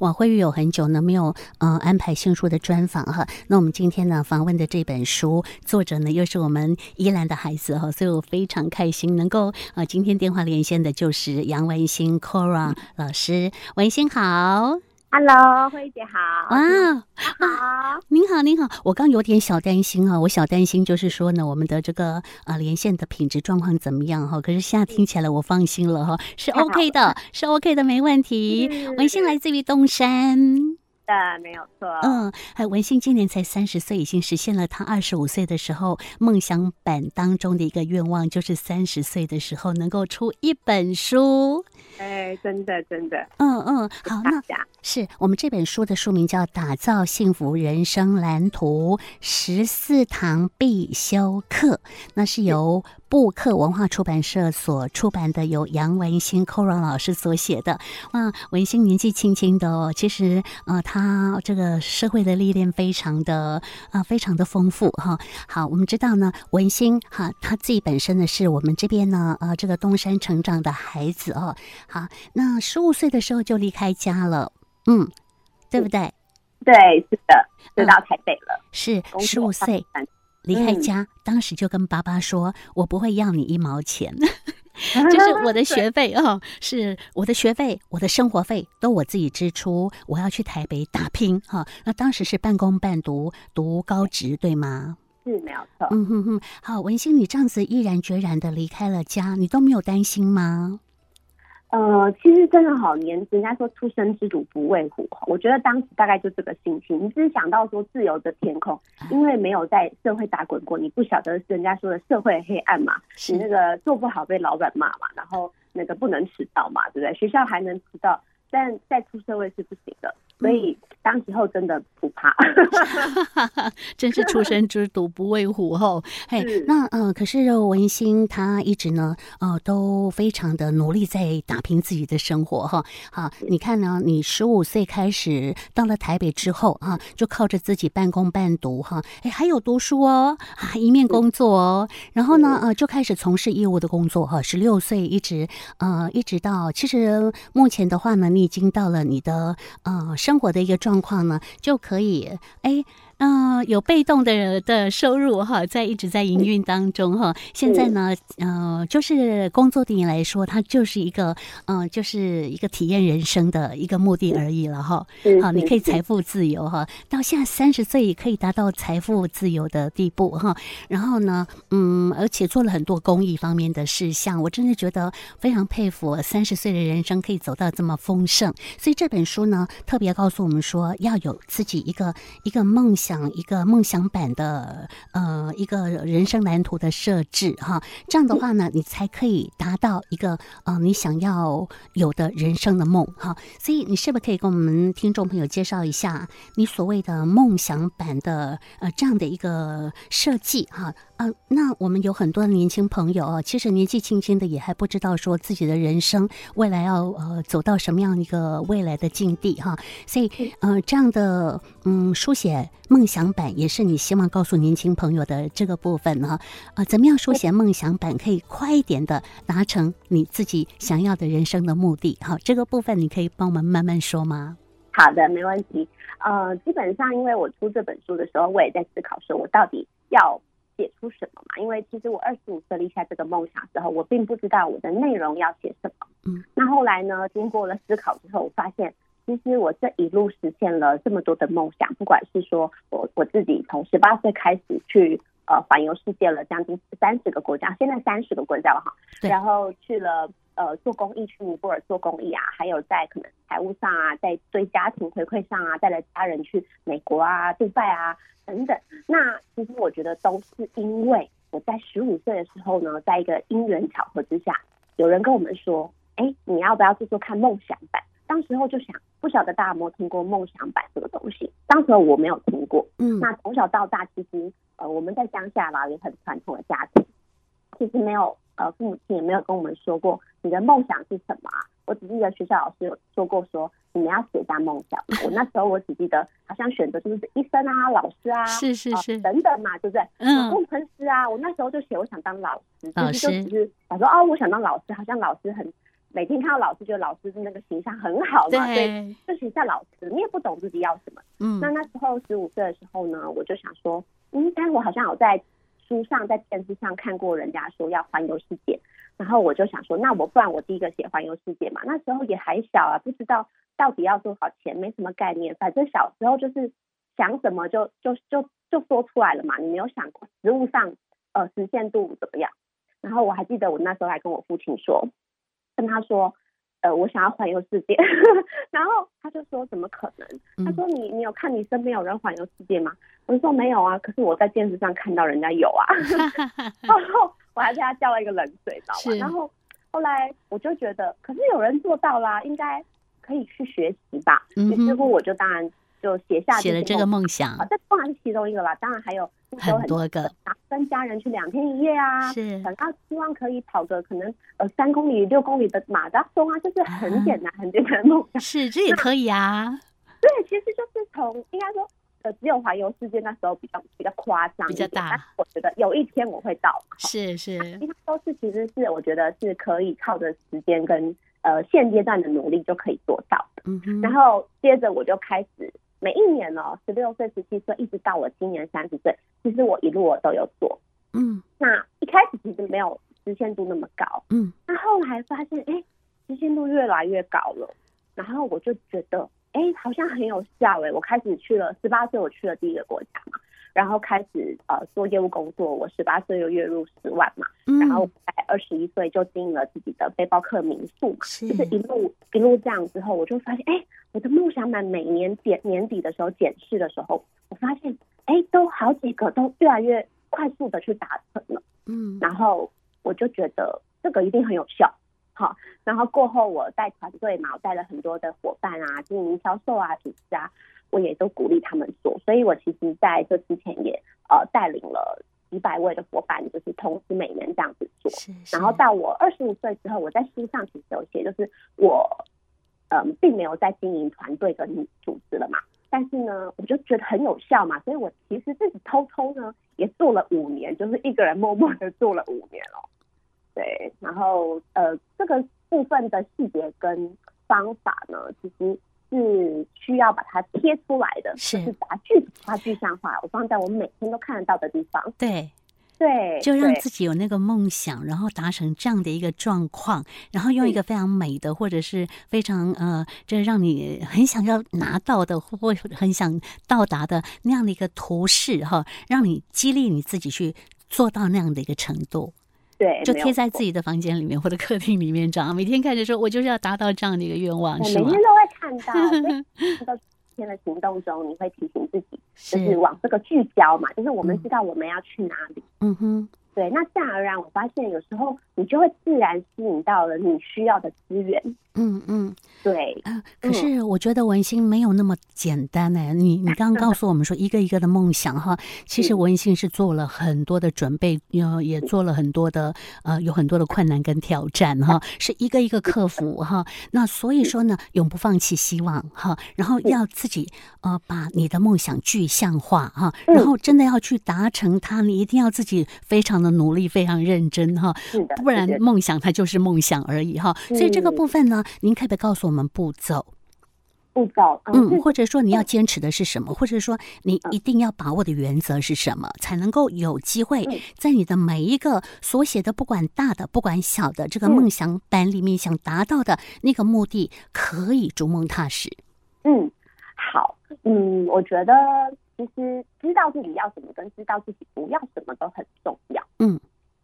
哇，慧玉有很久呢没有呃安排新书的专访哈。那我们今天呢访问的这本书作者呢又是我们依兰的孩子哈，所以我非常开心能够呃今天电话连线的就是杨文馨 Cora 老师，文馨好。Hello，慧姐好。啊，好，您好，您好。我刚有点小担心哈，我小担心就是说呢，我们的这个呃连线的品质状况怎么样哈？可是现在听起来我放心了哈，是 OK 的，是 OK 的，没问题。文心来自于东山。的没有错，嗯，还文馨今年才三十岁，已经实现了他二十五岁的时候梦想版当中的一个愿望，就是三十岁的时候能够出一本书。哎，真的真的，嗯嗯，好，那是我们这本书的书名叫《打造幸福人生蓝图十四堂必修课》，那是。由布克文化出版社所出版的，由杨文新 Cora 老师所写的。哇，文新年纪轻轻的哦，其实呃，他这个社会的历练非常的啊、呃，非常的丰富哈。好，我们知道呢，文新哈，他自己本身呢是我们这边呢呃这个东山成长的孩子哦。好，那十五岁的时候就离开家了，嗯，对不对？对，是的，就到台北了。嗯、是十五岁。离开家，嗯、当时就跟爸爸说：“我不会要你一毛钱，就是我的 学费哦，是我的学费，我的生活费都我自己支出。我要去台北打拼哈、哦。那当时是半工半读，读高职对吗？是没有错。嗯哼哼，好，文心，你这样子毅然决然的离开了家，你都没有担心吗？”呃，其实真的好年，人家说初生之犊不畏虎，我觉得当时大概就这个心情。你只是想到说自由的天空，因为没有在社会打滚过，你不晓得人家说的社会黑暗嘛，你那个做不好被老板骂嘛，然后那个不能迟到嘛，对不对？学校还能迟到，但在出社会是不行的。所以当时候真的不怕，真是初生之犊不畏虎吼。嘿，那呃，可是文心她一直呢，呃，都非常的努力在打拼自己的生活哈。好，你看呢，你十五岁开始到了台北之后啊，就靠着自己半工半读哈，哎，还有读书哦，啊，一面工作哦，然后呢，呃，就开始从事业务的工作哈。十六岁一直呃，一直到其实目前的话呢，你已经到了你的呃生。活的一个状况呢，就可以哎。嗯、呃，有被动的的收入哈，在一直在营运当中哈。现在呢，呃，就是工作对你来说，它就是一个嗯、呃，就是一个体验人生的一个目的而已了哈。好，你可以财富自由哈，到现在三十岁也可以达到财富自由的地步哈。然后呢，嗯，而且做了很多公益方面的事项，我真的觉得非常佩服三十岁的人生可以走到这么丰盛。所以这本书呢，特别告诉我们说，要有自己一个一个梦想。想一个梦想版的呃一个人生蓝图的设置哈，这样的话呢，你才可以达到一个呃你想要有的人生的梦哈。所以你是不是可以跟我们听众朋友介绍一下你所谓的梦想版的呃这样的一个设计哈？呃，那我们有很多年轻朋友啊，其实年纪轻轻的也还不知道说自己的人生未来要呃走到什么样一个未来的境地哈。所以呃这样的嗯书写。梦想版也是你希望告诉年轻朋友的这个部分呢？啊，怎么样书写梦想版可以快一点的达成你自己想要的人生的目的？好，这个部分你可以帮我们慢慢说吗？好的，没问题。呃，基本上因为我出这本书的时候，我也在思考说，我到底要写出什么嘛？因为其实我二十五岁立下这个梦想之后，我并不知道我的内容要写什么。嗯，那后来呢，经过了思考之后，我发现。其实我这一路实现了这么多的梦想，不管是说我我自己从十八岁开始去呃环游世界了，将近三十个国家，现在三十个国家了哈。然后去了呃做公益，去尼泊尔做公益啊，还有在可能财务上啊，在对家庭回馈上啊，带着家人去美国啊、杜拜啊等等。那其实我觉得都是因为我在十五岁的时候呢，在一个因缘巧合之下，有人跟我们说，哎，你要不要做做看梦想版？当时候就想，不晓得大家有没有听过梦想版这个东西？当时候我没有听过。嗯，那从小到大，其实呃，我们在乡下啦，也很传统的家庭，其实没有呃，父母亲也没有跟我们说过你的梦想是什么啊。我只记得学校老师有说过说，你们要写下梦想。我那时候我只记得好像选择就是医生啊、老师啊，是是是、呃、等等嘛，对不对？嗯，工程师啊，我那时候就写我想当老师，其实就只是想说哦，我想当老师，好像老师很。每天看到老师，觉得老师的那个形象很好嘛，对，所以就学校老师，你也不懂自己要什么。嗯，那那时候十五岁的时候呢，我就想说，嗯，但我好像有在书上、在电视上看过人家说要环游世界，然后我就想说，那我不然我第一个写环游世界嘛。那时候也还小啊，不知道到底要多少钱，没什么概念，反正小时候就是想什么就就就就说出来了嘛。你没有想过实物上呃实现度怎么样？然后我还记得我那时候还跟我父亲说。跟他说，呃，我想要环游世界，然后他就说怎么可能？他说你你有看你身边有人环游世界吗？我就说没有啊，可是我在电视上看到人家有啊，然后我还被他浇了一个冷水，知道吗？然后后来我就觉得，可是有人做到啦，应该可以去学习吧。于是乎，我就当然。就写下写了这个梦想，啊这当然是其中一个啦。当然还有很多个，跟家人去两天一夜啊，是，然后希望可以跑个可能呃三公里、六公里的马拉松啊，就是很简单、很简单的梦想。是，这也可以啊。对，其实就是从应该说呃，只有环游世界那时候比较比较夸张，比较大。我觉得有一天我会到，是是，其他都是其实是我觉得是可以靠着时间跟呃现阶段的努力就可以做到的。嗯哼，然后接着我就开始。每一年哦，十六岁、十七岁，一直到我今年三十岁，其实我一路我都有做。嗯，那一开始其实没有实现度那么高。嗯，那后来发现，哎，实现度越来越高了。然后我就觉得，哎，好像很有效哎。我开始去了十八岁，我去了第一个国家嘛，然后开始呃做业务工作。我十八岁又月入十万嘛，嗯、然后在二十一岁就经营了自己的背包客民宿就是一路一路这样之后，我就发现，哎。我的梦想版每年检年底的时候检视的时候，我发现，哎，都好几个都越来越快速的去达成了，嗯，然后我就觉得这个一定很有效，好，然后过后我带团队嘛，我带了很多的伙伴啊，经营销售啊，组织啊，我也都鼓励他们做，所以我其实在这之前也呃带领了几百位的伙伴，就是同时每年这样子做，是是，然后到我二十五岁之后，我在书上其实有写，就是我。嗯，并没有在经营团队跟组织了嘛，但是呢，我就觉得很有效嘛，所以我其实自己偷偷呢也做了五年，就是一个人默默的做了五年了。对，然后呃，这个部分的细节跟方法呢，其实是需要把它贴出来的，是，就是把它具化具象化，我放在我每天都看得到的地方。对。对，就让自己有那个梦想，然后达成这样的一个状况，然后用一个非常美的，或者是非常呃，这让你很想要拿到的，或很想到达的那样的一个图示哈，让你激励你自己去做到那样的一个程度。对，就贴在自己的房间里面或者客厅里面，这样每天看着说，我就是要达到这样的一个愿望，是吗？每天都会看到。这个天的行动中，你会提醒自己，就是往这个聚焦嘛，就是我们知道我们要去哪里。嗯哼。对，那自然而然，我发现有时候你就会自然吸引到了你需要的资源。嗯嗯，对。啊，可是我觉得文心没有那么简单呢。你你刚刚告诉我们说一个一个的梦想哈，其实文心是做了很多的准备，也做了很多的呃，有很多的困难跟挑战哈，是一个一个克服哈。那所以说呢，永不放弃希望哈，然后要自己呃把你的梦想具象化哈，然后真的要去达成它，你一定要自己非常。的努力非常认真哈，不然梦想它就是梦想而已哈。所以这个部分呢，您可不可以告诉我们步骤？步骤，嗯，或者说你要坚持的是什么，或者说你一定要把握的原则是什么，才能够有机会在你的每一个所写的，不管大的不管小的这个梦想版里面想达到的那个目的，可以逐梦踏实。嗯，好，嗯，我觉得。其实知道自己要什么，跟知道自己不要什么都很重要。嗯，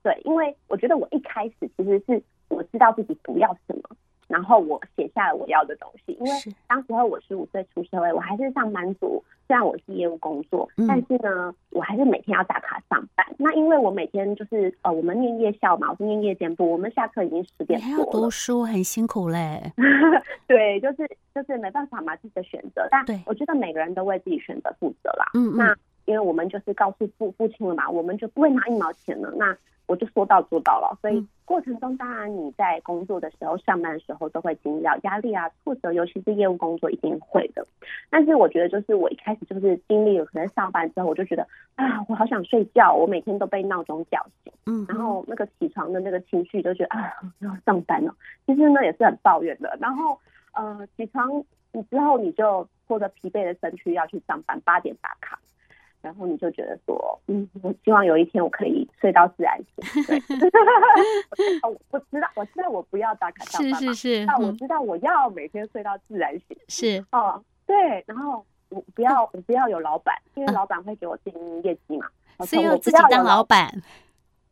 对，因为我觉得我一开始其实是我知道自己不要什么，然后我写下了我要的东西。因为当时候我十五岁出社会，我还是上班族。虽然我是业务工作，但是呢，我还是每天要打卡上班。那因为我每天就是呃，我们念夜校嘛，我是念夜间部，我们下课已经十点多了。还要读书，很辛苦嘞。对，就是就是没办法嘛，自己的选择。但我觉得每个人都为自己选择负责啦。嗯，那因为我们就是告诉父父亲了嘛，我们就不会拿一毛钱了。那我就说到做到了，所以过程中，当然你在工作的时候、上班的时候都会经历到压力啊、挫折，尤其是业务工作一定会的。但是我觉得，就是我一开始就是经历了可能上班之后，我就觉得啊，我好想睡觉，我每天都被闹钟叫醒，嗯，然后那个起床的那个情绪就觉得啊，要上班了。其实呢也是很抱怨的。然后呃，起床你之后你就拖着疲惫的身躯要去上班，八点打卡。然后你就觉得说，嗯，我希望有一天我可以睡到自然醒。对，我我知道，我知道我不要打卡上班嘛，是是是，但我知道我要每天睡到自然醒。是哦，对。然后我不要，我不要有老板，因为老板会给我定业绩嘛。所以要自己当老板。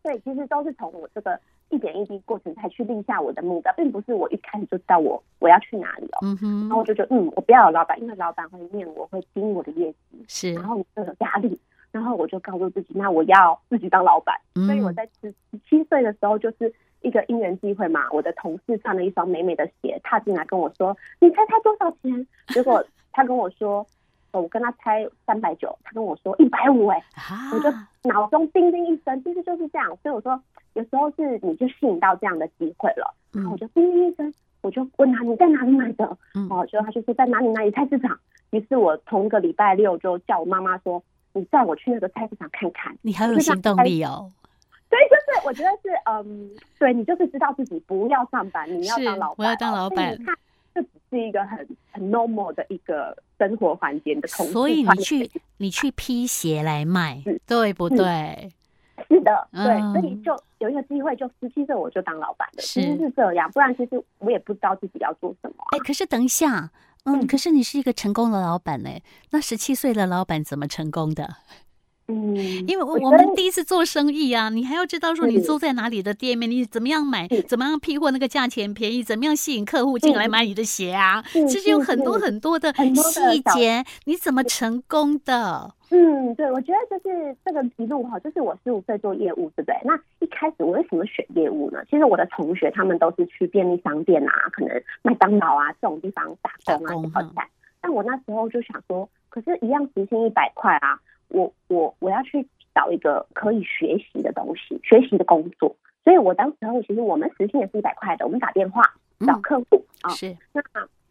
对，其实都是从我这个。一点一滴过程才去立下我的目标，并不是我一开始就知道我我要去哪里哦。嗯哼。然后我就觉得，嗯，我不要有老板，因为老板会念我，会盯我的业绩，是。然后你就有压力，然后我就告诉自己，那我要自己当老板。嗯。所以我在十十七岁的时候，就是一个因缘机会嘛，我的同事穿了一双美美的鞋，踏进来跟我说：“你猜他多少钱？”结果 他跟我说。我跟他猜三百九，他跟我说一百五，哎，我就脑中叮叮一声，其实就是这样。所以我说，有时候是你就吸引到这样的机会了，然后我就叮叮一声，我就问他你在哪里买的？哦，结果他就说在哪里哪里菜市场。于是我同一个礼拜六就叫我妈妈说，你带我去那个菜市场看看。你很有行动力哦。对，就是我觉得是嗯，对你就是知道自己不要上班，你要当老板，我要当老板。这只是一个很很 normal 的一个生活环节的同，所以你去你去批鞋来卖，对不对？是的，对，所以就有一个机会，就十七岁我就当老板的，其实是这样，不然其实我也不知道自己要做什么。哎，可是等一下，嗯，可是你是一个成功的老板呢，那十七岁的老板怎么成功的？嗯，因为我们第一次做生意啊，你还要知道说你租在哪里的店面，你怎么样买，怎么样批货，那个价钱便宜，怎么样吸引客户进来买你的鞋啊？其实有很多很多的细节，你怎么成功的？嗯，对，我觉得就是这个一路哈，就是我十五岁做业务，对不对？那一开始我为什么选业务呢？其实我的同学他们都是去便利商店啊，可能麦当劳啊这种地方打工啊，好惨。但我那时候就想说，可是一样时薪一百块啊。我我我要去找一个可以学习的东西，学习的工作。所以我当时候其实我们时薪也是一百块的，我们打电话找客户啊。是那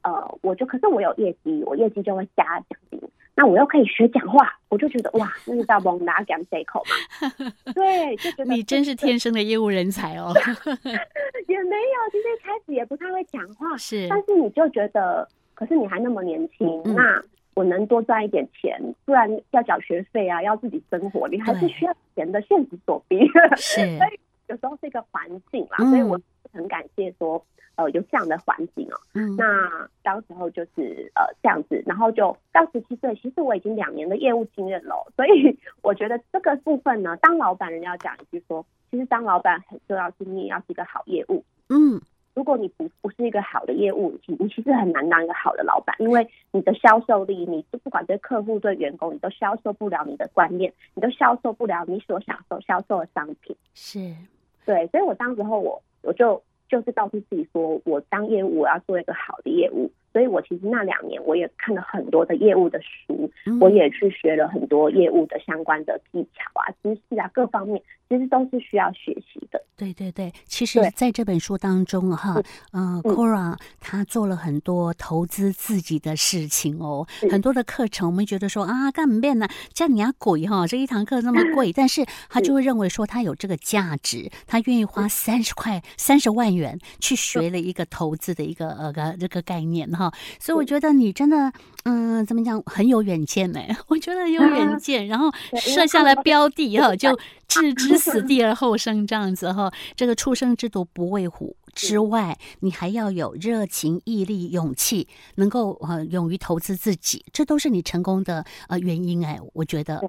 呃，我就可是我有业绩，我业绩就会加奖金。那我又可以学讲话，我就觉得哇，那是叫蒙拿讲这口嘛。对，就觉得你真是天生的业务人才哦。也没有，其实一开始也不太会讲话，是。但是你就觉得，可是你还那么年轻，嗯、那。我能多赚一点钱，不然要缴学费啊，要自己生活，你还是需要钱的，现实所逼。是，所以有时候是一个环境啦，嗯、所以我很感谢说，呃，有这样的环境哦、喔。嗯，那当时候就是呃这样子，然后就到十七岁，其实我已经两年的业务经验了，所以我觉得这个部分呢，当老板人家讲一句说，其实当老板很重要，是你也要是一个好业务。嗯。如果你不不是一个好的业务，你你其实很难当一个好的老板，因为你的销售力，你不管对客户对员工，你都销售不了你的观念，你都销售不了你所享受销售的商品。是，对，所以我当时候我我就就是告诉自己说，我当业务我要做一个好的业务。所以我其实那两年我也看了很多的业务的书，嗯、我也去学了很多业务的相关的技巧啊、知识啊，各方面其实都是需要学习的。对对对，其实在这本书当中哈，嗯，Cora 他做了很多投资自己的事情哦，嗯、很多的课程，我们觉得说啊，干嘛变呢？叫你要贵哈，这一堂课那么 贵，但是他就会认为说他有这个价值，他愿意花三十块、三十万元去学了一个投资的一个呃个这个概念哈。所以我觉得你真的，嗯，怎么讲，很有远见呢？我觉得很有远见，然后设下了标的哈，就置 之死地而后生这样子哈。这个初生之毒不畏虎之外，你还要有热情、毅力、勇气，能够呃勇于投资自己，这都是你成功的呃原因哎。我觉得，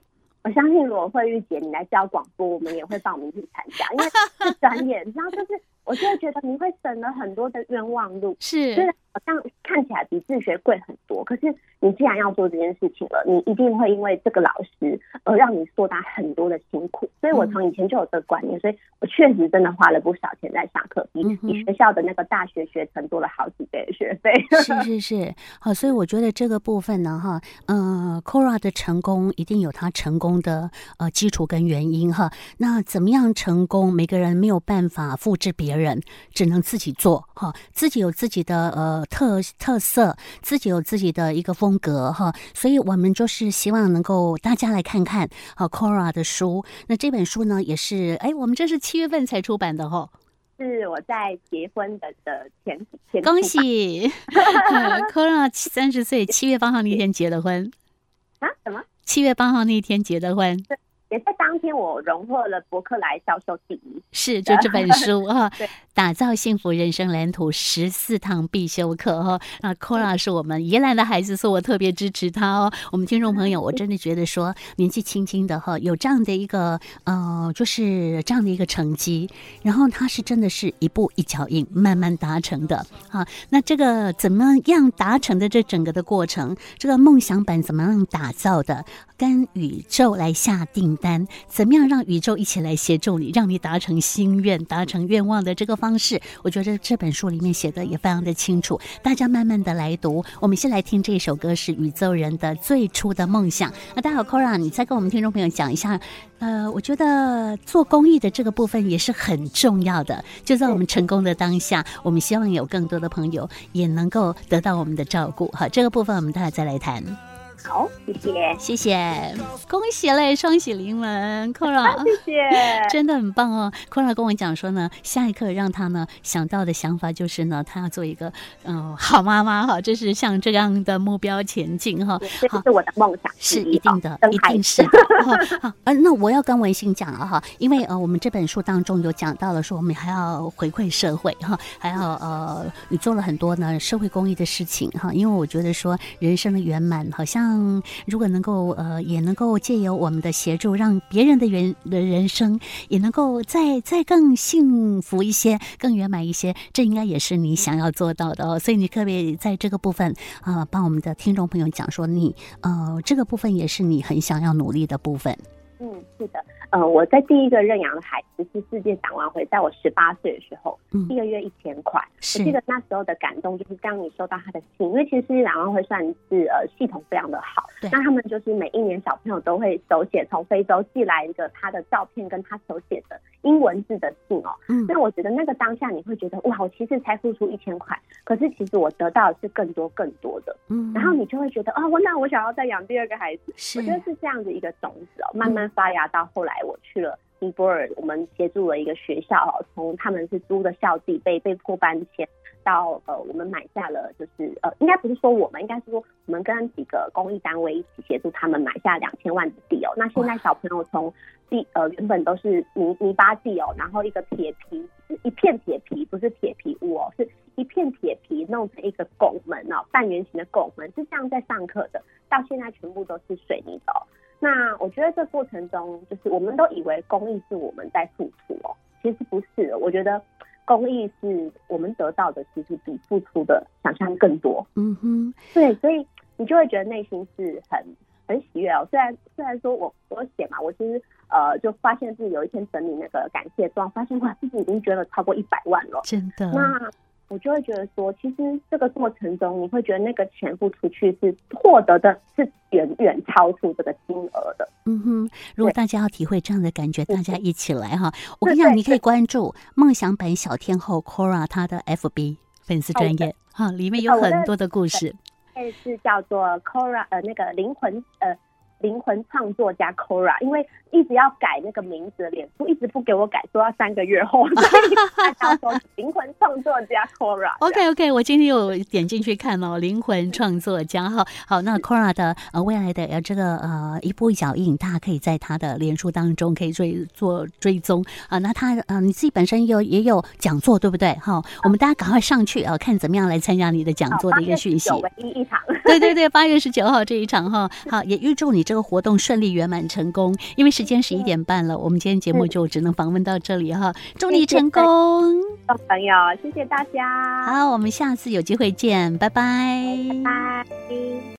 我相信如果慧玉姐你来教广播，我们也会报名去参加，因为是专业，你知道就是。我就觉得你会省了很多的冤枉路。是，虽然好像看起来比自学贵很多，可是你既然要做这件事情了，你一定会因为这个老师而让你受到很多的辛苦。所以我从以前就有这个观念，所以我确实真的花了不少钱在上课，比比学校的那个大学学程多了好几倍的学费。是是是，好，所以我觉得这个部分呢，哈，嗯，Cora 的成功一定有他成功的呃基础跟原因哈。那怎么样成功？每个人没有办法复制别人，只能自己做哈，自己有自己的呃特特色，自己有自己的一个风格哈。所以我们就是希望能够大家来看看好 Cora 的书。那这本书呢，也是哎，我们这是七月份才出版的哈。是我在结婚的的前前，恭喜 Cora 三十岁，七月八号那天结的婚啊？什么？七月八号那天结的婚？也在当天，我荣获了博客来销售第一。是，就这本书哈，打造幸福人生蓝图十四堂必修课哈。那 Cora 是我们宜兰的孩子，所以我特别支持他哦。我们听众朋友，我真的觉得说，年纪轻轻的哈，有这样的一个呃，就是这样的一个成绩，然后他是真的是一步一脚印，慢慢达成的啊。那这个怎么样达成的？这整个的过程，这个梦想版怎么样打造的？跟宇宙来下订单，怎么样让宇宙一起来协助你，让你达成心愿、达成愿望的这个方式？我觉得这本书里面写的也非常的清楚，大家慢慢的来读。我们先来听这首歌，是宇宙人的最初的梦想。那大家好，Cora，你再跟我们听众朋友讲一下。呃，我觉得做公益的这个部分也是很重要的。就在我们成功的当下，我们希望有更多的朋友也能够得到我们的照顾。好，这个部分我们待会再来谈。好，谢谢，谢谢，恭喜嘞，双喜临门，Cora，谢谢，真的很棒哦。Cora 跟我讲说呢，下一刻让他呢想到的想法就是呢，他要做一个嗯、呃、好妈妈哈，这是向这样的目标前进哈。这是我的梦想，是一定的，一定是的。好，呃，那我要跟文心讲了哈，因为呃，我们这本书当中有讲到了说，我们还要回馈社会哈，还要呃，你做了很多呢社会公益的事情哈。因为我觉得说，人生的圆满好像。嗯，如果能够呃，也能够借由我们的协助，让别人的人的人生也能够再再更幸福一些，更圆满一些，这应该也是你想要做到的哦。所以你特别在这个部分啊、呃，帮我们的听众朋友讲说，你呃，这个部分也是你很想要努力的部分。嗯，是的。呃，我在第一个认养的孩子是世界展望会，在我十八岁的时候，嗯、一个月一千块。我记得那时候的感动，就是当你收到他的信，因为其实世界展望会算是呃系统非常的好，那他们就是每一年小朋友都会手写从非洲寄来一个他的照片跟他手写的英文字的信哦。嗯，那我觉得那个当下你会觉得哇，我其实才付出一千块，可是其实我得到的是更多更多的。嗯，然后你就会觉得啊，我、哦、那我想要再养第二个孩子，我觉得是这样的一个种子哦，慢慢发芽到后来。我去了尼泊尔，我们协助了一个学校哦，从他们是租的校地被被迫搬迁，到呃，我们买下了，就是呃，应该不是说我们，应该是说我们跟几个公益单位一起协助他们买下两千万的地哦。那现在小朋友从地呃原本都是泥泥巴地哦，然后一个铁皮，是一片铁皮，不是铁皮屋哦，是一片铁皮弄成一个拱门哦，半圆形的拱门，是这样在上课的，到现在全部都是水泥的哦。那我觉得这过程中，就是我们都以为公益是我们在付出哦，其实不是。我觉得公益是我们得到的，其实比付出的想象更多。嗯哼，对，所以你就会觉得内心是很很喜悦哦。虽然虽然说我我写嘛，我其实呃就发现自己有一天整理那个感谢状，发现哇，自己已经捐了超过一百万了，真的。那我就会觉得说，其实这个过程中，你会觉得那个钱付出去是获得的，是远远超出这个金额的。嗯哼，如果大家要体会这样的感觉，大家一起来哈。我跟你讲，你可以关注梦想版小天后 Cora 她的 FB 粉丝专业哈，里面有很多的故事。是叫做 Cora 呃，那个灵魂呃。灵魂创作家 Cora，因为一直要改那个名字的脸书，一直不给我改，说要三个月后。所以大家说灵魂创作家 Cora。OK OK，我今天有点进去看哦，灵魂创作家哈。好，那 Cora 的呃未来的呃这个呃一步一脚印，大家可以在他的脸书当中可以追做追踪啊。那他呃你自己本身有也有讲座对不对？哈，我们大家赶快上去啊，看怎么样来参加你的讲座的一个讯息。唯一一场。对对对，八月十九号这一场哈，好也预祝你。这个活动顺利圆满成功。因为时间十一点半了，我们今天节目就只能访问到这里哈。祝你成功，朋友，谢谢大家。好，我们下次有机会见，拜拜，拜拜。